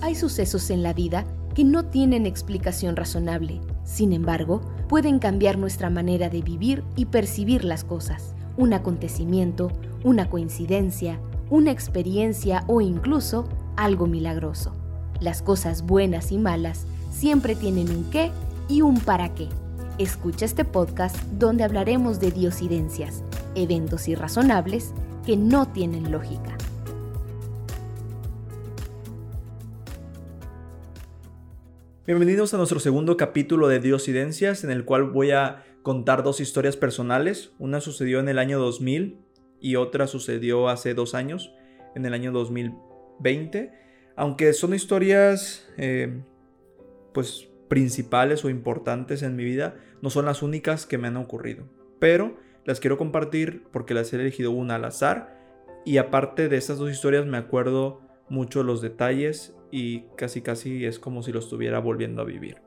Hay sucesos en la vida que no tienen explicación razonable. Sin embargo, pueden cambiar nuestra manera de vivir y percibir las cosas. Un acontecimiento, una coincidencia, una experiencia o incluso algo milagroso. Las cosas buenas y malas siempre tienen un qué y un para qué. Escucha este podcast donde hablaremos de diosidencias, eventos irrazonables que no tienen lógica. Bienvenidos a nuestro segundo capítulo de Diosidencias, en el cual voy a contar dos historias personales. Una sucedió en el año 2000 y otra sucedió hace dos años, en el año 2020. Aunque son historias, eh, pues, principales o importantes en mi vida, no son las únicas que me han ocurrido. Pero las quiero compartir porque las he elegido una al azar. Y aparte de estas dos historias me acuerdo mucho los detalles y casi casi es como si lo estuviera volviendo a vivir.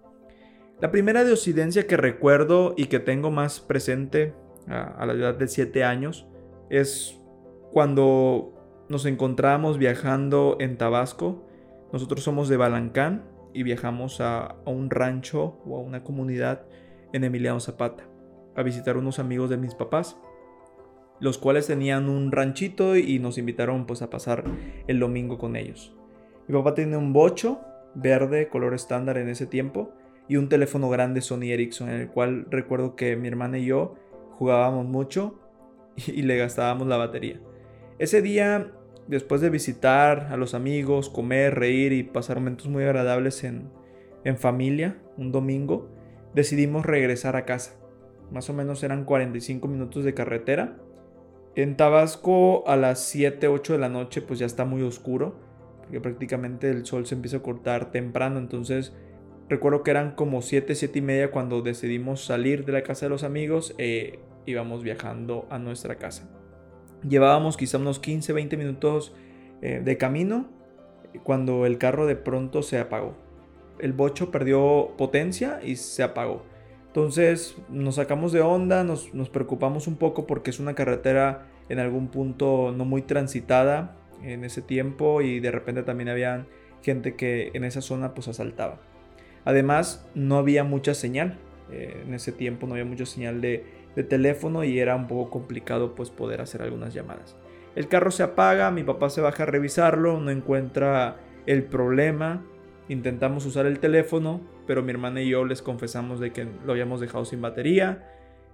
La primera de Occidencia que recuerdo y que tengo más presente a, la edad de 7 años es cuando nos encontramos viajando en Tabasco. Nosotros somos de Balancán y viajamos a, a un rancho o a una comunidad en Emiliano Zapata a visitar unos amigos de mis papás los cuales tenían un ranchito y nos invitaron pues a pasar el domingo con ellos. Mi papá tiene un bocho verde, color estándar en ese tiempo, y un teléfono grande Sony Ericsson, en el cual recuerdo que mi hermana y yo jugábamos mucho y le gastábamos la batería. Ese día, después de visitar a los amigos, comer, reír y pasar momentos muy agradables en, en familia, un domingo, decidimos regresar a casa. Más o menos eran 45 minutos de carretera. En Tabasco a las 7, 8 de la noche pues ya está muy oscuro que prácticamente el sol se empieza a cortar temprano, entonces recuerdo que eran como 7, 7 y media cuando decidimos salir de la casa de los amigos e íbamos viajando a nuestra casa. Llevábamos quizá unos 15, 20 minutos eh, de camino cuando el carro de pronto se apagó. El bocho perdió potencia y se apagó. Entonces nos sacamos de onda, nos, preocupamos un poco porque es una carretera en algún punto no muy transitada en ese tiempo y de repente también había gente que en esa zona pues asaltaba. Además no había mucha señal, eh, en ese tiempo no había mucha señal de, de, teléfono y era un poco complicado pues poder hacer algunas llamadas. El carro se apaga, mi papá se baja a revisarlo, no encuentra el problema, intentamos usar el teléfono, pero mi hermana y yo les confesamos de que lo habíamos dejado sin batería.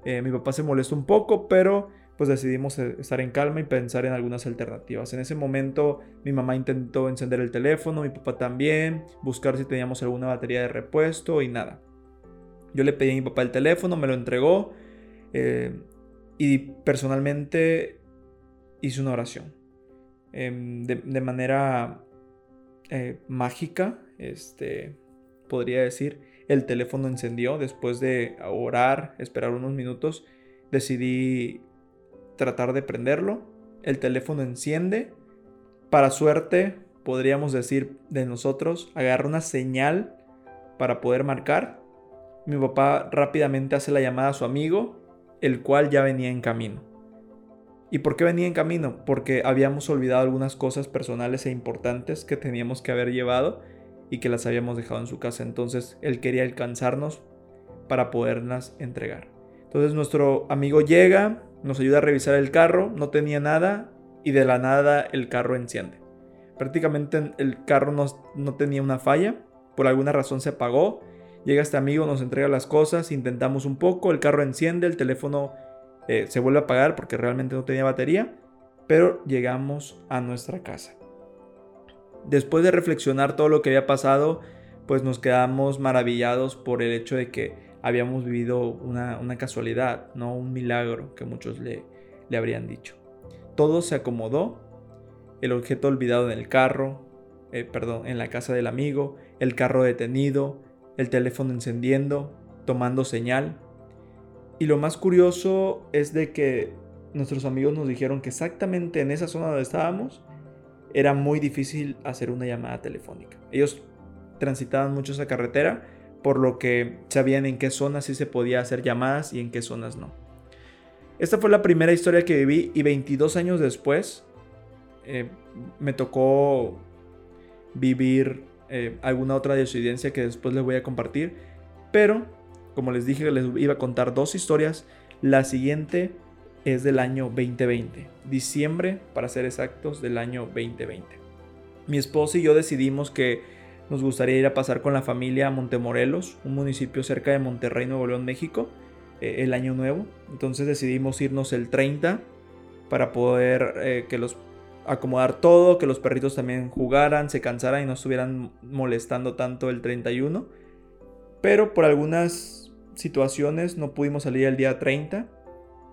Eh, mi papá se molestó un poco, pero pues decidimos eh, estar en calma y pensar en algunas alternativas. En ese momento mi mamá intentó encender el teléfono, mi papá también, buscar si teníamos alguna batería de repuesto y nada. Yo le pedí a mi papá el teléfono, me lo entregó eh, y personalmente hice una oración. Em, de, manera mágica, este, podría decir, el teléfono encendió después de orar, esperar unos minutos decidí tratar de prenderlo, el teléfono enciende, para suerte, podríamos decir de nosotros, agarra una señal para poder marcar. Mi papá rápidamente hace la llamada a su amigo, el cual ya venía en camino. ¿Y por qué venía en camino? Porque habíamos olvidado algunas cosas personales e importantes que teníamos que haber llevado y que las habíamos dejado en su casa. Entonces él quería alcanzarnos para poderlas entregar. Entonces nuestro amigo llega, nos ayuda a revisar el carro, no tenía nada y de la nada el carro enciende. Prácticamente el carro no, tenía una falla, por alguna razón se apagó. Llega este amigo, nos entrega las cosas, intentamos un poco, el carro enciende, el teléfono eh, se vuelve a apagar porque realmente no tenía batería, pero llegamos a nuestra casa. Después de reflexionar todo lo que había pasado, pues nos quedamos maravillados por el hecho de que habíamos vivido una, casualidad, no un milagro que muchos le, le habrían dicho. Todo se acomodó, el objeto olvidado en el carro, eh, perdón, en la casa del amigo, el carro detenido, el teléfono encendiendo, tomando señal. Y lo más curioso es de que nuestros amigos nos dijeron que exactamente en esa zona donde estábamos era muy difícil hacer una llamada telefónica. Ellos transitaban mucho esa carretera por lo que sabían en qué zonas sí se podía hacer llamadas y en qué zonas no. Esta fue la primera historia que viví y 22 años después eh, me tocó vivir eh, alguna otra diosidencia que después les voy a compartir. Pero, como les dije, les iba a contar dos historias. La siguiente es del año 2020, diciembre, para ser exactos, del año 2020. Mi esposa y yo decidimos que nos gustaría ir a pasar con la familia a Montemorelos, un municipio cerca de Monterrey, Nuevo León, México, eh, el año nuevo. Entonces decidimos irnos el 30 para poder eh, que los acomodar todo, que los perritos también jugaran, se cansaran y no estuvieran molestando tanto el 31. Pero por algunas situaciones no pudimos salir el día 30.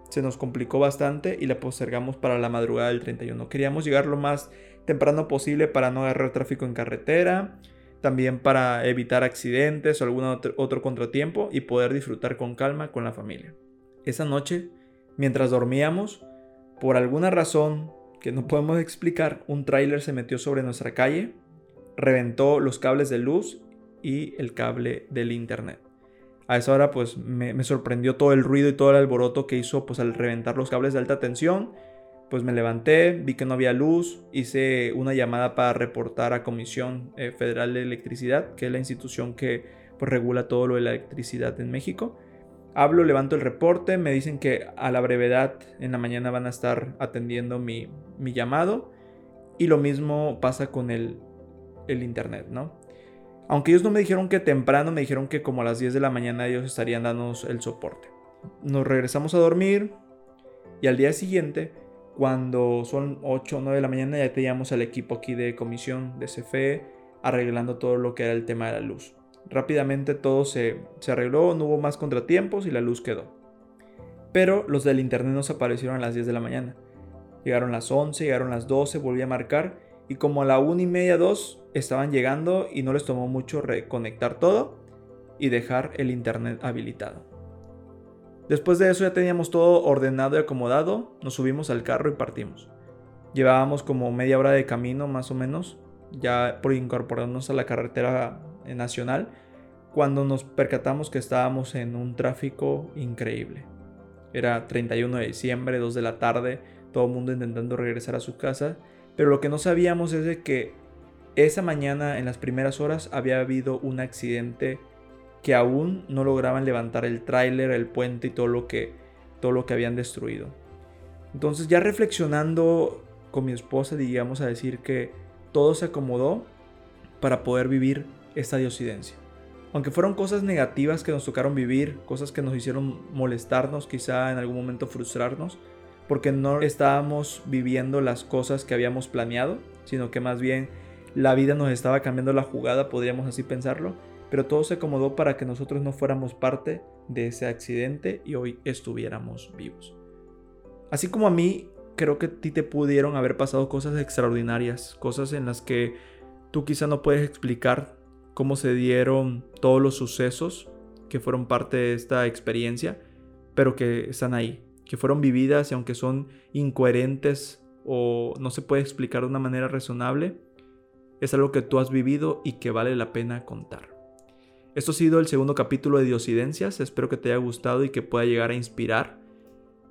Se nos complicó bastante y la postergamos para la madrugada del 31. Queríamos llegar lo más temprano posible para no agarrar tráfico en carretera, también para evitar accidentes o algún otro, contratiempo y poder disfrutar con calma con la familia. Esa noche, mientras dormíamos, por alguna razón que no podemos explicar, un tráiler se metió sobre nuestra calle, reventó los cables de luz y el cable del internet. A esa hora pues me, sorprendió todo el ruido y todo el alboroto que hizo pues al reventar los cables de alta tensión. Pues me levanté, vi que no había luz, hice una llamada para reportar a Comisión eh, Federal de Electricidad, que es la institución que pues, regula todo lo de la electricidad en México. Hablo, levanto el reporte, me dicen que a la brevedad en la mañana van a estar atendiendo mi, llamado y lo mismo pasa con el, el internet, ¿no? Aunque ellos no me dijeron que temprano, me dijeron que como a las 10 de la mañana ellos estarían dándonos el soporte. Nos regresamos a dormir y al día siguiente, cuando son 8 o 9 de la mañana, ya teníamos al equipo aquí de comisión de CFE arreglando todo lo que era el tema de la luz. Rápidamente todo se, arregló, no hubo más contratiempos y la luz quedó. Pero los del internet nos aparecieron a las 10 de la mañana. Llegaron las 11, llegaron las 12, volví a marcar y como a la 1 y media, 2 estaban llegando y no les tomó mucho reconectar todo y dejar el internet habilitado. Después de eso ya teníamos todo ordenado y acomodado, nos subimos al carro y partimos. Llevábamos como media hora de camino más o menos, ya por incorporarnos a la carretera nacional cuando nos percatamos que estábamos en un tráfico increíble. Era 31 de diciembre, 2 de la tarde, todo el mundo intentando regresar a su casa, pero lo que no sabíamos es de que esa mañana, en las primeras horas, había habido un accidente que aún no lograban levantar el tráiler, el puente y todo lo que todo lo que habían destruido. Entonces, ya reflexionando con mi esposa, digamos a decir que todo se acomodó para poder vivir esta diosidencia. Aunque fueron cosas negativas que nos tocaron vivir, cosas que nos hicieron molestarnos, quizá en algún momento frustrarnos, porque no estábamos viviendo las cosas que habíamos planeado, sino que más bien la vida nos estaba cambiando la jugada, podríamos así pensarlo, pero todo se acomodó para que nosotros no fuéramos parte de ese accidente y hoy estuviéramos vivos. Así como a mí, creo que a ti te pudieron haber pasado cosas extraordinarias, cosas en las que tú quizá no puedes explicar cómo se dieron todos los sucesos que fueron parte de esta experiencia, pero que están ahí, que fueron vividas y aunque son incoherentes o no se puede explicar de una manera razonable, es algo que tú has vivido y que vale la pena contar. Esto ha sido el segundo capítulo de Diosidencias, espero que te haya gustado y que pueda llegar a inspirar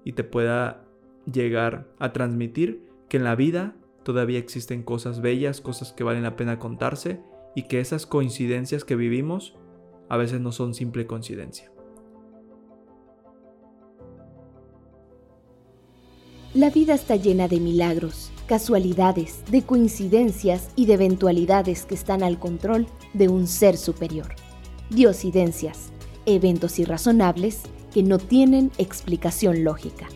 y te pueda llegar a transmitir que en la vida todavía existen cosas bellas, cosas que valen la pena contarse y que esas coincidencias que vivimos a veces no son simple coincidencia. La vida está llena de milagros, casualidades, de coincidencias y de eventualidades que están al control de un ser superior. Diosidencias, eventos irrazonables que no tienen explicación lógica.